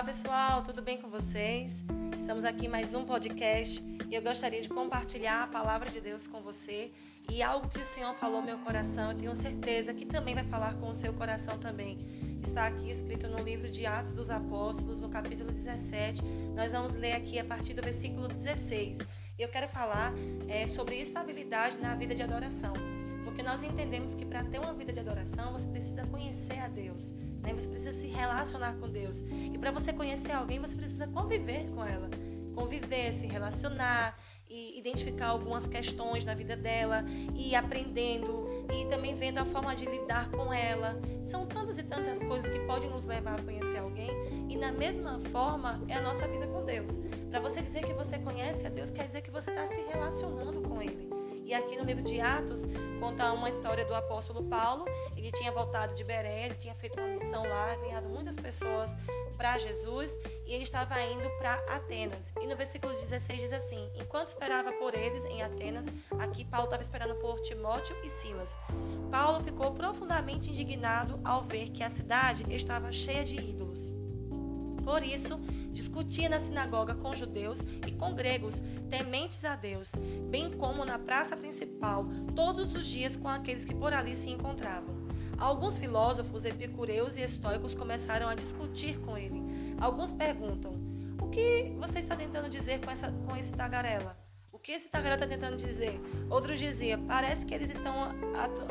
Olá pessoal, tudo bem com vocês? Estamos aqui em mais um podcast e eu gostaria de compartilhar a palavra de Deus com você e algo que o Senhor falou no meu coração, eu tenho certeza que também vai falar com o seu coração também. Está aqui escrito no livro de Atos dos Apóstolos, no capítulo 17. Nós vamos ler aqui a partir do versículo 16. E eu quero falar é, sobre estabilidade na vida de adoração. Porque nós entendemos que para ter uma vida de adoração, você precisa conhecer a Deus, né? você precisa se relacionar com Deus. E para você conhecer alguém, você precisa conviver com ela. Conviver, se relacionar e identificar algumas questões na vida dela e aprendendo e também vendo a forma de lidar com ela. São tantas e tantas coisas que podem nos levar a conhecer alguém e na mesma forma é a nossa vida com Deus. Para você dizer que você conhece a Deus, quer dizer que você está se relacionando com Ele. E aqui no livro de Atos conta uma história do apóstolo Paulo. Ele tinha voltado de Beré, ele tinha feito uma missão lá, ganhado muitas pessoas para Jesus e ele estava indo para Atenas. E no versículo 16 diz assim: Enquanto esperava por eles em Atenas, aqui Paulo estava esperando por Timóteo e Silas. Paulo ficou profundamente indignado ao ver que a cidade estava cheia de ídolos. Por isso, discutia na sinagoga com judeus e com gregos, tementes a Deus, bem como na praça principal, todos os dias com aqueles que por ali se encontravam. Alguns filósofos epicureus e estoicos começaram a discutir com ele. Alguns perguntam: O que você está tentando dizer com, essa, com esse tagarela? O que esse tagarela está tentando dizer? Outros diziam: Parece que eles estão,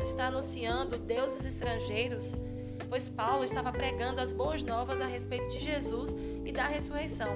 estão anunciando deuses estrangeiros pois Paulo estava pregando as boas novas a respeito de Jesus e da ressurreição.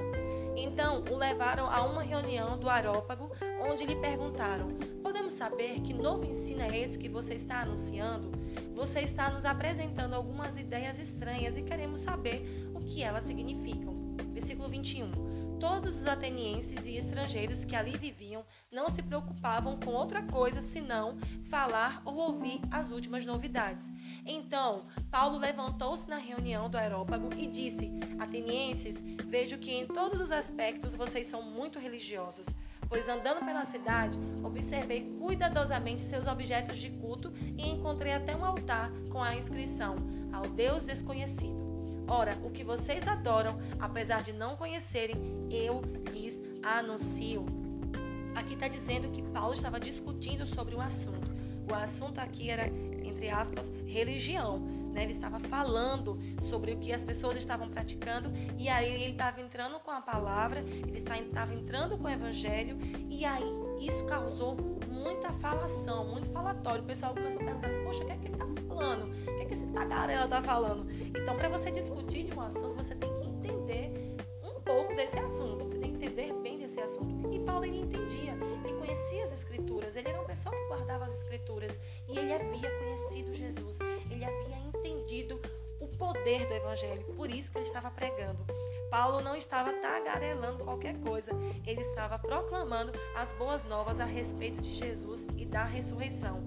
Então o levaram a uma reunião do Arópago, onde lhe perguntaram: Podemos saber que novo ensino é esse que você está anunciando? Você está nos apresentando algumas ideias estranhas e queremos saber o que elas significam. Versículo 21. Todos os atenienses e estrangeiros que ali viviam não se preocupavam com outra coisa senão falar ou ouvir as últimas novidades. Então, Paulo levantou-se na reunião do Aerópago e disse: Atenienses, vejo que em todos os aspectos vocês são muito religiosos, pois andando pela cidade, observei cuidadosamente seus objetos de culto e encontrei até um altar com a inscrição: Ao Deus desconhecido. Ora, o que vocês adoram, apesar de não conhecerem, eu lhes anuncio. Aqui está dizendo que Paulo estava discutindo sobre o assunto. O assunto aqui era, entre aspas, religião. Né? Ele estava falando sobre o que as pessoas estavam praticando e aí ele estava entrando com a palavra, ele estava entrando com o evangelho e aí isso causou muita falação, muito falatório. O pessoal começou a perguntar: Poxa, o que é que ele está falando? O que é que esse tagarela está falando? Então, para você discutir de um assunto, você tem que entender um pouco desse assunto. Você tem que entender bem desse assunto. E Paulo ele entendia, ele conhecia as escrituras, ele era uma pessoa que guardava as escrituras e ele havia conhecido Jesus, ele havia entendido o poder do evangelho, por isso que ele estava pregando. Paulo não estava tagarelando qualquer coisa, ele estava proclamando as boas novas a respeito de Jesus e da ressurreição.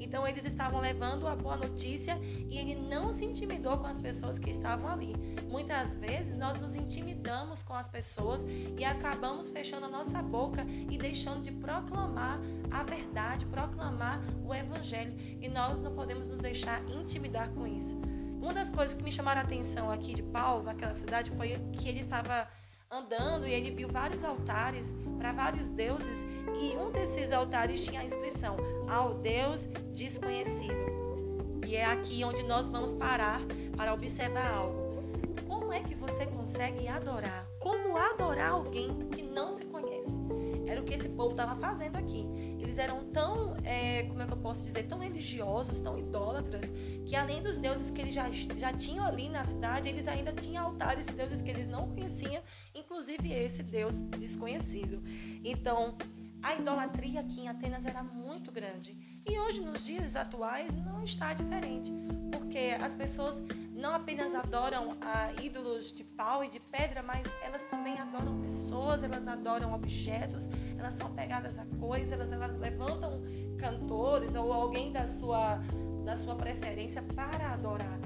Então eles estavam levando a boa notícia e ele não se intimidou com as pessoas que estavam ali. Muitas vezes nós nos intimidamos com as pessoas e acabamos fechando a nossa boca e deixando de proclamar a verdade, proclamar o evangelho, e nós não podemos nos deixar intimidar com isso. Uma das coisas que me chamaram a atenção aqui de Paulo, naquela cidade, foi que ele estava andando e ele viu vários altares para vários deuses e um desses altares tinha a inscrição ao Deus desconhecido. E é aqui onde nós vamos parar para observar algo. Como é que você consegue adorar? Como adorar alguém que não se conhece? Era o que esse povo estava fazendo aqui. Eles eram tão, é, como é que eu posso dizer, tão religiosos, tão idólatras, que além dos deuses que eles já, já tinham ali na cidade, eles ainda tinham altares de deuses que eles não conheciam, inclusive esse Deus desconhecido. Então, a idolatria aqui em Atenas era muito grande. E hoje, nos dias atuais, não está diferente. Porque as pessoas não apenas adoram ídolos de pau e de pedra, mas elas também adoram pessoas, elas adoram objetos, elas são pegadas a coisas, elas, elas levantam cantores ou alguém da sua, da sua preferência para adorar,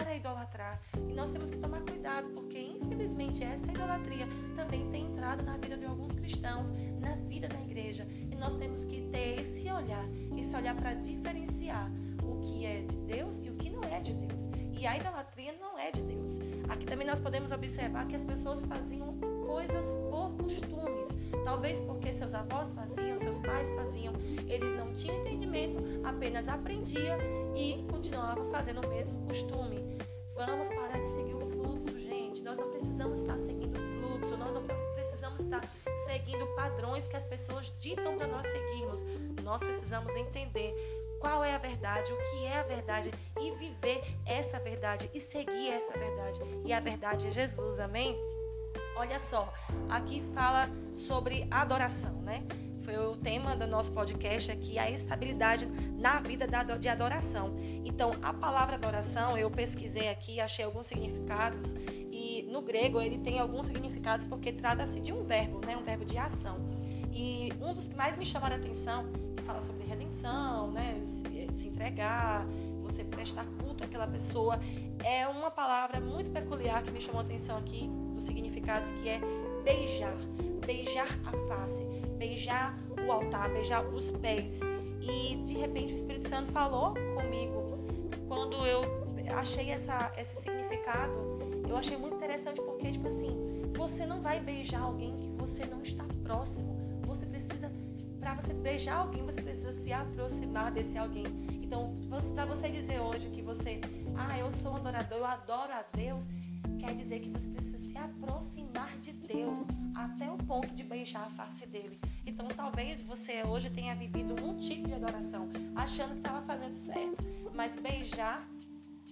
para idolatrar. E nós temos que tomar cuidado, porque infelizmente essa idolatria também tem entrado na vida de alguns cristãos, na vida da igreja. E nós temos que ter esse olhar, esse olhar para diferenciar o que é de Deus e o que não é de Deus. E a idolatria não é de Deus. Aqui também nós podemos observar que as pessoas faziam coisas por costumes. Talvez porque seus avós faziam, seus pais faziam, eles não tinham entendimento, apenas aprendia e continuava fazendo o mesmo costume. Vamos parar de seguir o fluxo, gente. Nós não precisamos estar seguindo o fluxo, nós não precisamos estar seguindo padrões que as pessoas ditam para nós seguirmos. Nós precisamos entender qual é a verdade, o que é a verdade e viver essa verdade e seguir essa verdade. E a verdade é Jesus, amém? Olha só, aqui fala sobre adoração, né? Foi o tema do nosso podcast aqui, a estabilidade na vida de adoração. Então, a palavra adoração, eu pesquisei aqui, achei alguns significados e no grego ele tem alguns significados porque trata-se de um verbo, né? Um verbo de ação. E um dos que mais me chamaram a atenção, que fala sobre redenção, né? Se, se entregar, você prestar culto àquela pessoa, é uma palavra muito peculiar que me chamou a atenção aqui, dos significados, que é beijar. Beijar a face, beijar o altar, beijar os pés. E de repente o Espírito Santo falou comigo. Quando eu achei essa, esse significado, eu achei muito interessante porque, tipo assim, você não vai beijar alguém que você não está próximo. Você precisa, para você beijar alguém, você precisa se aproximar desse alguém. Então, para você dizer hoje que você, ah, eu sou um adorador, eu adoro a Deus, quer dizer que você precisa se aproximar de Deus até o ponto de beijar a face dele. Então, talvez você hoje tenha vivido um tipo de adoração, achando que estava fazendo certo, mas beijar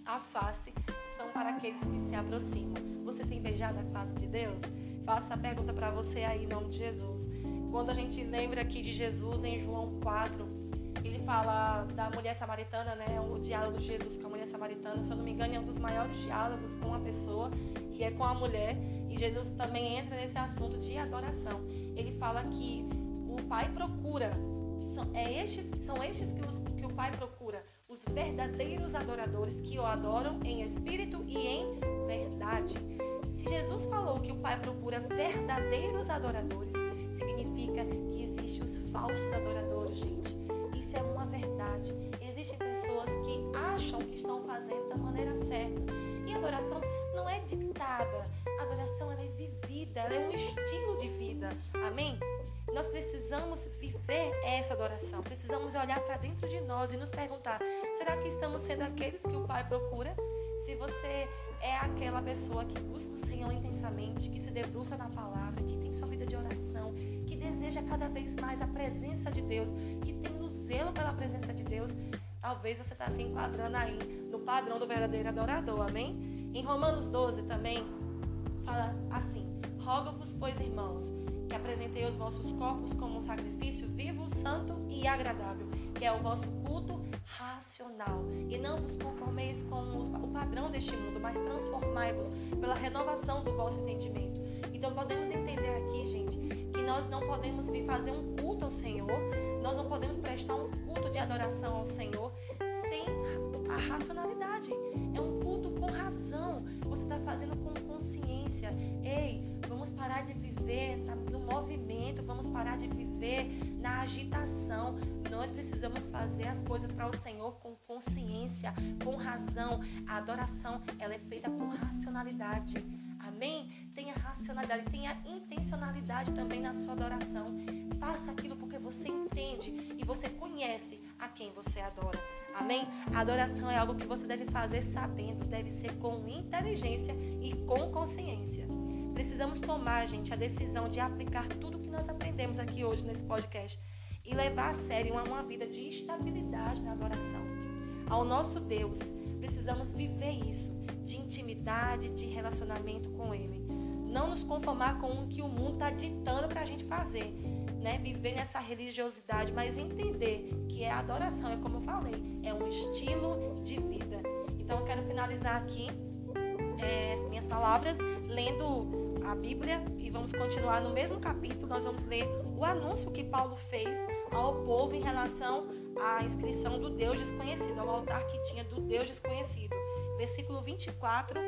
a face são para aqueles que se aproximam. Você tem beijado a face de Deus? Faça a pergunta para você aí, em nome de Jesus. Quando a gente lembra aqui de Jesus em João 4, ele fala da mulher samaritana, né? O diálogo de Jesus com a mulher samaritana, se eu não me engano, é um dos maiores diálogos com uma pessoa, que é com a mulher. E Jesus também entra nesse assunto de adoração. Ele fala que o Pai procura, são, é estes, são estes que, os, que o Pai procura, os verdadeiros adoradores que o adoram em espírito e em verdade. Se Jesus falou que o Pai procura verdadeiros adoradores, significa que existem os falsos adoradores, estão fazendo da maneira certa. E adoração não é ditada. A adoração é vivida, ela é um estilo de vida. Amém? Nós precisamos viver essa adoração. Precisamos olhar para dentro de nós e nos perguntar: será que estamos sendo aqueles que o Pai procura? Se você é aquela pessoa que busca o Senhor intensamente, que se debruça na palavra, que tem sua vida de oração, que deseja cada vez mais a presença de Deus, que tem o zelo pela presença de Deus, talvez você está se enquadrando aí no padrão do verdadeiro adorador, amém? Em Romanos 12 também fala assim: Rogo-vos, pois, irmãos, que apresentei os vossos corpos como um sacrifício vivo, santo e agradável, que é o vosso culto racional. E não vos conformeis com o padrão deste mundo, mas transformai-vos pela renovação do vosso entendimento. Então podemos entender aqui, gente, que nós não podemos vir fazer um culto ao Senhor, nós não podemos prestar um adoração ao Senhor sem a racionalidade. É um culto com razão. Você está fazendo com consciência. Ei, vamos parar de viver no movimento, vamos parar de viver na agitação. Nós precisamos fazer as coisas para o Senhor com consciência, com razão. A adoração ela é feita com racionalidade. Amém? Tenha racionalidade, tenha intencionalidade também na sua adoração. Faça aquilo porque você entende e você conhece a quem você adora. Amém? A adoração é algo que você deve fazer sabendo, deve ser com inteligência e com consciência. Precisamos tomar, gente, a decisão de aplicar tudo que nós aprendemos aqui hoje nesse podcast e levar a sério uma, uma vida de estabilidade na adoração. Ao nosso Deus, precisamos viver isso, de intimidade, de relacionamento com Ele. Não nos conformar com o que o mundo está ditando para a gente fazer, né? Viver nessa religiosidade, mas entender que é adoração, é como eu falei, é um estilo de vida. Então eu quero finalizar aqui é, as minhas palavras lendo a Bíblia e vamos continuar no mesmo capítulo. Nós vamos ler o anúncio que Paulo fez ao povo em relação à inscrição do Deus desconhecido, ao altar que tinha do Deus desconhecido. Versículo 24,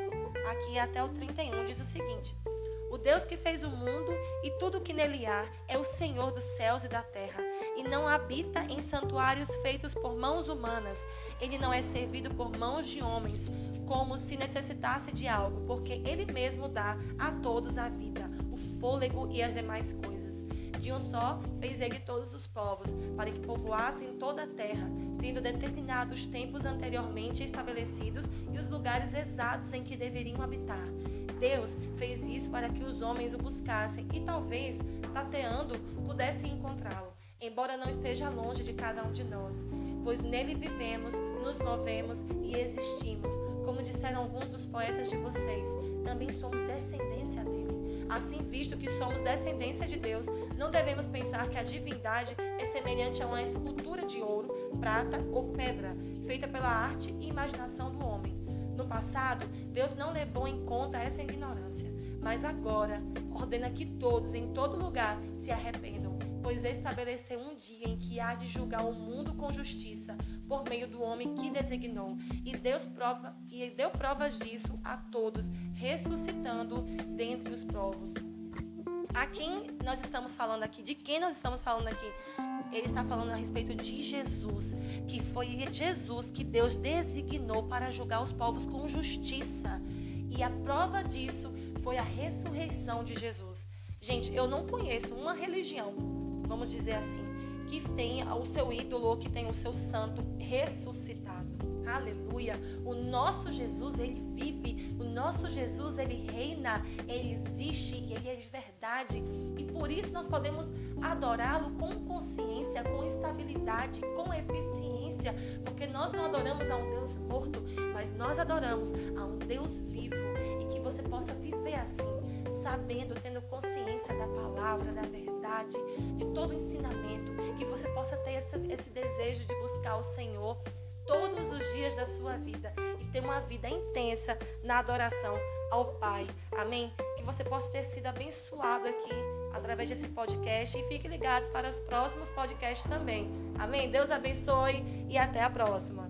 aqui até o 31, diz o seguinte: Deus que fez o mundo e tudo o que nele há é o Senhor dos céus e da terra e não habita em santuários feitos por mãos humanas. Ele não é servido por mãos de homens, como se necessitasse de algo, porque ele mesmo dá a todos a vida, o fôlego e as demais coisas. De um só fez ele todos os povos, para que povoassem toda a terra, tendo determinado os tempos anteriormente estabelecidos e os lugares exatos em que deveriam habitar. Deus fez isso para que os homens o buscassem e talvez, tateando, pudessem encontrá-lo, embora não esteja longe de cada um de nós, pois nele vivemos, nos movemos e existimos. Como disseram alguns dos poetas de vocês, também somos descendência dele. Assim, visto que somos descendência de Deus, não devemos pensar que a divindade é semelhante a uma escultura de ouro, prata ou pedra, feita pela arte e imaginação do homem. Passado, Deus não levou em conta essa ignorância, mas agora ordena que todos, em todo lugar, se arrependam, pois estabeleceu um dia em que há de julgar o mundo com justiça, por meio do homem que designou, e Deus prova e deu provas disso a todos, ressuscitando dentre os povos. A quem nós estamos falando aqui? De quem nós estamos falando aqui? Ele está falando a respeito de Jesus, que foi Jesus que Deus designou para julgar os povos com justiça. E a prova disso foi a ressurreição de Jesus. Gente, eu não conheço uma religião, vamos dizer assim, que tenha o seu ídolo, que tenha o seu santo ressuscitado. Aleluia! O nosso Jesus, ele vive, o nosso Jesus, ele reina, ele existe e ele é de verdade. E por isso nós podemos adorá-lo com consciência, com estabilidade, com eficiência, porque nós não adoramos a um Deus morto, mas nós adoramos a um Deus vivo. E que você possa viver assim, sabendo, tendo consciência da palavra, da verdade, de todo o ensinamento, que você possa ter esse, esse desejo de buscar o Senhor todos os dias da sua vida e ter uma vida intensa na adoração ao Pai. Amém? Que você possa ter sido abençoado aqui através desse podcast e fique ligado para os próximos podcasts também. Amém? Deus abençoe e até a próxima.